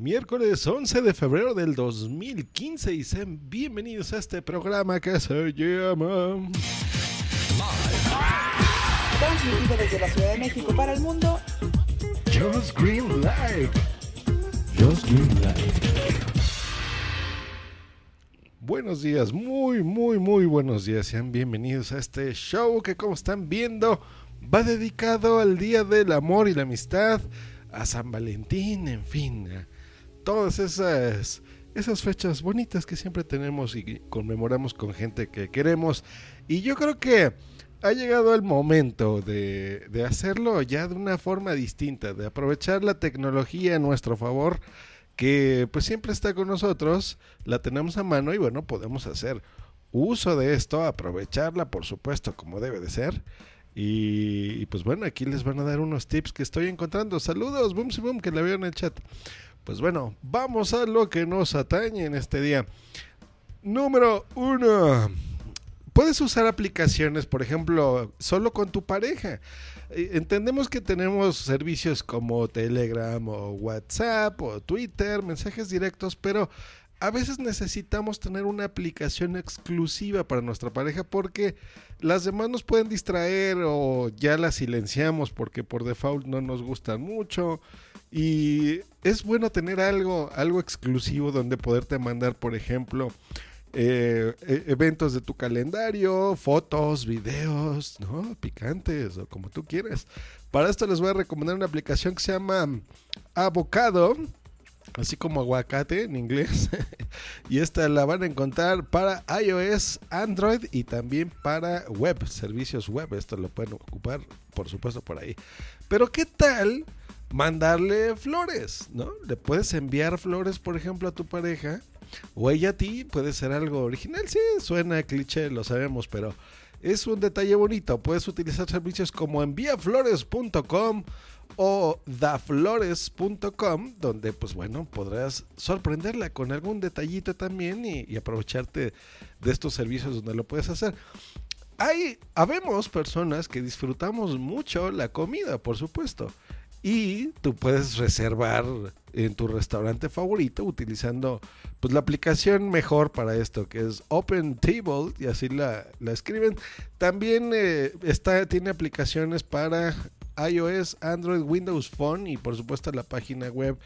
Miércoles 11 de febrero del 2015 y sean bienvenidos a este programa que se llama... Transmitido desde la Ciudad de México para el mundo. Just Green Live. Just Green Live. Buenos días, muy, muy, muy buenos días. Sean bienvenidos a este show que como están viendo va dedicado al Día del Amor y la Amistad, a San Valentín, en fin, todas esas, esas fechas bonitas que siempre tenemos y conmemoramos con gente que queremos. Y yo creo que ha llegado el momento de, de hacerlo ya de una forma distinta, de aprovechar la tecnología a nuestro favor que pues siempre está con nosotros, la tenemos a mano y bueno, podemos hacer uso de esto, aprovecharla por supuesto como debe de ser. Y, y pues bueno, aquí les van a dar unos tips que estoy encontrando. Saludos, boom, boom, que la veo en el chat. Pues bueno, vamos a lo que nos atañe en este día. Número uno. Puedes usar aplicaciones, por ejemplo, solo con tu pareja. Eh, Entendemos que tenemos servicios como Telegram o WhatsApp o Twitter, mensajes directos, pero a veces necesitamos tener una aplicación exclusiva para nuestra pareja porque las demás nos pueden distraer o ya las silenciamos porque por default no nos gustan mucho. Y es bueno tener algo, algo exclusivo donde poderte mandar, por ejemplo, eh, e- eventos de tu calendario, fotos, videos, ¿no? Picantes o como tú quieras. Para esto les voy a recomendar una aplicación que se llama Avocado, así como aguacate en inglés. y esta la van a encontrar para iOS, Android y también para web, servicios web. Esto lo pueden ocupar, por supuesto, por ahí. Pero ¿qué tal mandarle flores? ¿No? Le puedes enviar flores, por ejemplo, a tu pareja o ella a ti puede ser algo original. Sí, suena cliché, lo sabemos, pero es un detalle bonito. Puedes utilizar servicios como enviaflores.com o daflores.com, donde pues bueno, podrás sorprenderla con algún detallito también y, y aprovecharte de estos servicios donde lo puedes hacer. Hay, habemos personas que disfrutamos mucho la comida, por supuesto. Y tú puedes reservar en tu restaurante favorito utilizando pues la aplicación mejor para esto que es Open Table y así la, la escriben. También eh, tiene aplicaciones para iOS, Android, Windows Phone y por supuesto la página web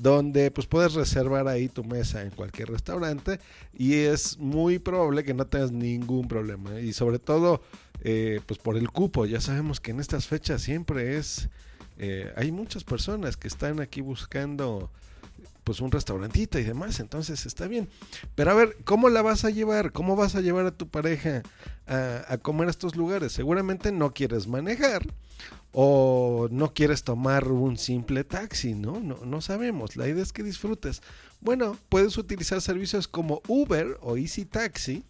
donde pues puedes reservar ahí tu mesa en cualquier restaurante y es muy probable que no tengas ningún problema y sobre todo eh, pues por el cupo ya sabemos que en estas fechas siempre es eh, hay muchas personas que están aquí buscando pues un restaurantito y demás, entonces está bien. Pero a ver, ¿cómo la vas a llevar? ¿Cómo vas a llevar a tu pareja a, a comer a estos lugares? Seguramente no quieres manejar o no quieres tomar un simple taxi, ¿no? No, no sabemos. La idea es que disfrutes. Bueno, puedes utilizar servicios como Uber o Easy Taxi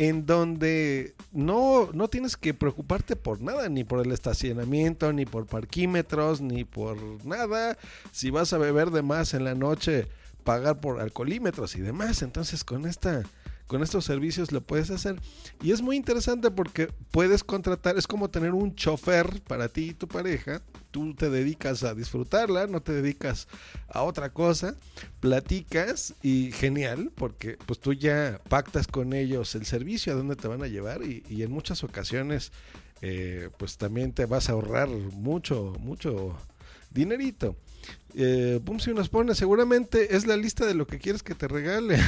en donde no, no tienes que preocuparte por nada, ni por el estacionamiento, ni por parquímetros, ni por nada. Si vas a beber de más en la noche, pagar por alcoholímetros y demás. Entonces con esta con estos servicios lo puedes hacer. Y es muy interesante porque puedes contratar, es como tener un chofer para ti y tu pareja. Tú te dedicas a disfrutarla, no te dedicas a otra cosa. Platicas y genial, porque pues tú ya pactas con ellos el servicio, a dónde te van a llevar y, y en muchas ocasiones eh, pues también te vas a ahorrar mucho, mucho dinerito. Eh, Boom si nos pone, seguramente es la lista de lo que quieres que te regale.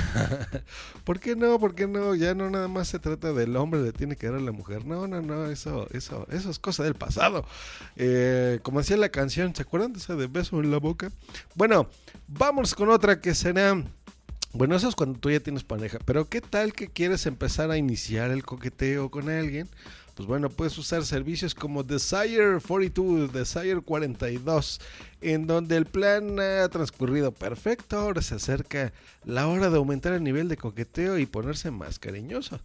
¿Por qué no? ¿Por qué no? Ya no nada más se trata del hombre, le tiene que dar a la mujer. No, no, no, eso, eso, eso es cosa del pasado. Eh, como decía la canción, ¿se acuerdan de esa de beso en la boca? Bueno, vamos con otra que será. Bueno, eso es cuando tú ya tienes pareja. Pero ¿qué tal que quieres empezar a iniciar el coqueteo con alguien? Pues bueno, puedes usar servicios como Desire 42, Desire 42, en donde el plan ha transcurrido perfecto. Ahora se acerca la hora de aumentar el nivel de coqueteo y ponerse más cariñoso.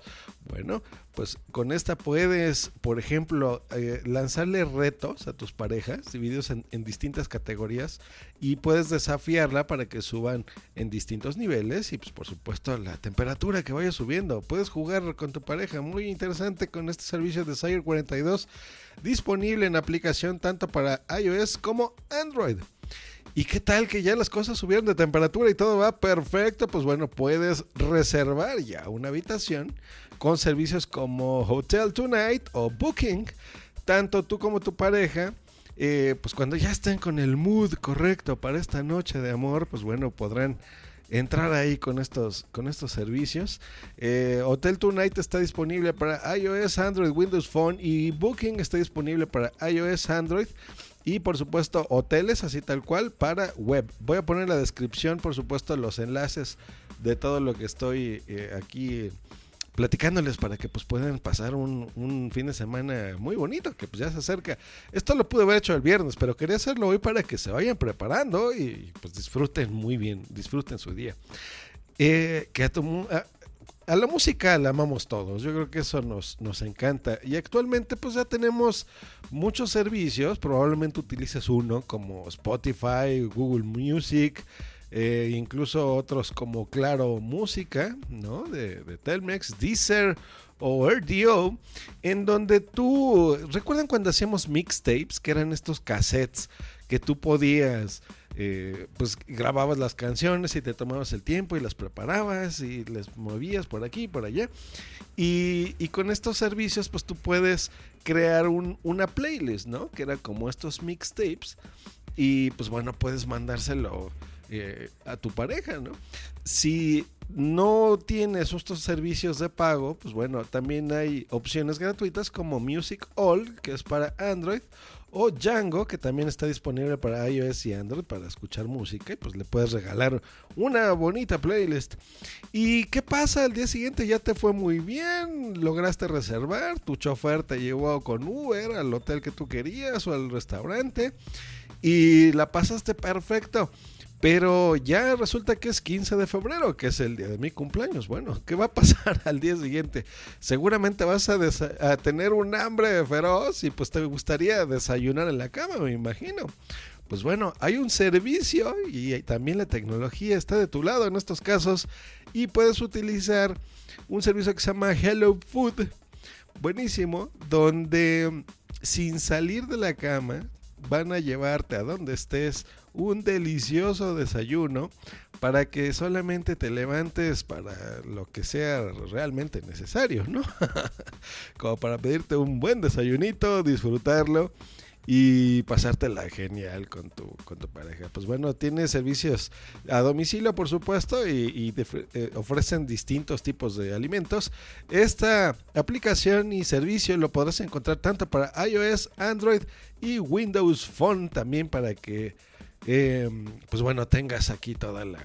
Bueno, pues con esta puedes, por ejemplo, eh, lanzarle retos a tus parejas, divididos en, en distintas categorías, y puedes desafiarla para que suban en distintos niveles y pues por supuesto la temperatura que vaya subiendo. Puedes jugar con tu pareja, muy interesante con este servicio de Desire 42 disponible en aplicación tanto para iOS como Android. ¿Y qué tal que ya las cosas subieron de temperatura y todo va perfecto? Pues bueno, puedes reservar ya una habitación con servicios como Hotel Tonight o Booking. Tanto tú como tu pareja, eh, pues cuando ya estén con el mood correcto para esta noche de amor, pues bueno, podrán entrar ahí con estos, con estos servicios. Eh, Hotel Tonight está disponible para iOS, Android, Windows Phone y Booking está disponible para iOS, Android. Y por supuesto, hoteles así tal cual para web. Voy a poner en la descripción, por supuesto, los enlaces de todo lo que estoy eh, aquí platicándoles para que pues puedan pasar un, fin de semana muy bonito que pues ya se acerca. Esto lo pude haber hecho el viernes, pero quería hacerlo hoy para que se vayan preparando y pues disfruten muy bien, disfruten su día. Eh, que a, a la música la amamos todos, yo creo que eso nos, nos encanta. Y actualmente pues ya tenemos muchos servicios, probablemente utilices uno como Spotify, Google Music, eh, incluso otros como Claro Música, ¿no? De, de Telmex, Deezer o RDO, en donde tú, ¿recuerdan cuando hacíamos mixtapes, que eran estos cassettes que tú podías eh, pues grababas las canciones y te tomabas el tiempo y las preparabas y les movías por aquí y por allá. Y, con estos servicios pues tú puedes crear un, una playlist, ¿no? Que era como estos mixtapes y pues bueno, puedes mandárselo eh, a tu pareja, ¿no? Si no tienes estos servicios de pago, pues bueno, también hay opciones gratuitas como Music All, que es para Android, o Django, que también está disponible para iOS y Android para escuchar música y pues le puedes regalar una bonita playlist. ¿Y qué pasa? El día siguiente ya te fue muy bien, lograste reservar, tu chofer te llevó con Uber al hotel que tú querías o al restaurante y la pasaste perfecto. Pero ya resulta que es 15 de febrero, que es el día de mi cumpleaños. Bueno, ¿qué va a pasar al día siguiente? Seguramente vas a, tener un hambre feroz y pues te gustaría desayunar en la cama, me imagino. Pues bueno, hay un servicio y también la tecnología está de tu lado en estos casos y puedes utilizar un servicio que se llama Hello Food. Buenísimo, donde sin salir de la cama van a llevarte a donde estés un delicioso desayuno para que solamente te levantes para lo que sea realmente necesario, ¿no? Como para pedirte un buen desayunito, disfrutarlo y pasártela genial con tu, con tu pareja. Pues bueno, tiene servicios a domicilio, por supuesto, y, eh, ofrecen distintos tipos de alimentos. Esta aplicación y servicio lo podrás encontrar tanto para iOS, Android y Windows Phone también para que, eh, pues bueno, tengas aquí toda la,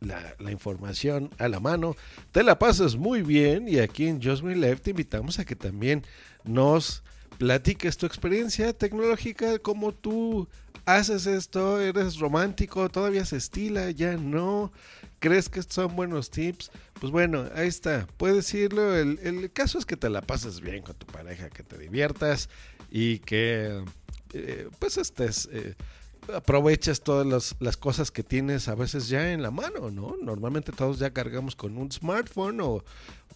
la, información a la mano, te la pasas muy bien y aquí en Just Me Live te invitamos a que también nos platiques tu experiencia tecnológica, cómo tú haces esto, eres romántico, todavía se estila, ya no, crees que son buenos tips, pues bueno, ahí está, puedes decirlo, el, el caso es que te la pases bien con tu pareja, que te diviertas y que eh, pues estés... Eh, aproveches todas las, las, cosas que tienes a veces ya en la mano, ¿no? Normalmente todos ya cargamos con un smartphone o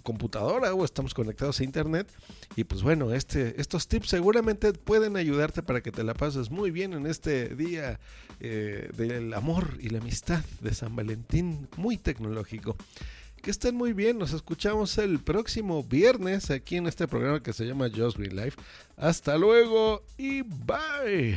computadora o estamos conectados a internet y pues bueno, este, estos tips seguramente pueden ayudarte para que te la pases muy bien en este día eh, del amor y la amistad de San Valentín, muy tecnológico. Que estén muy bien, nos escuchamos el próximo viernes aquí en este programa que se llama Just Green Life. Hasta luego y bye.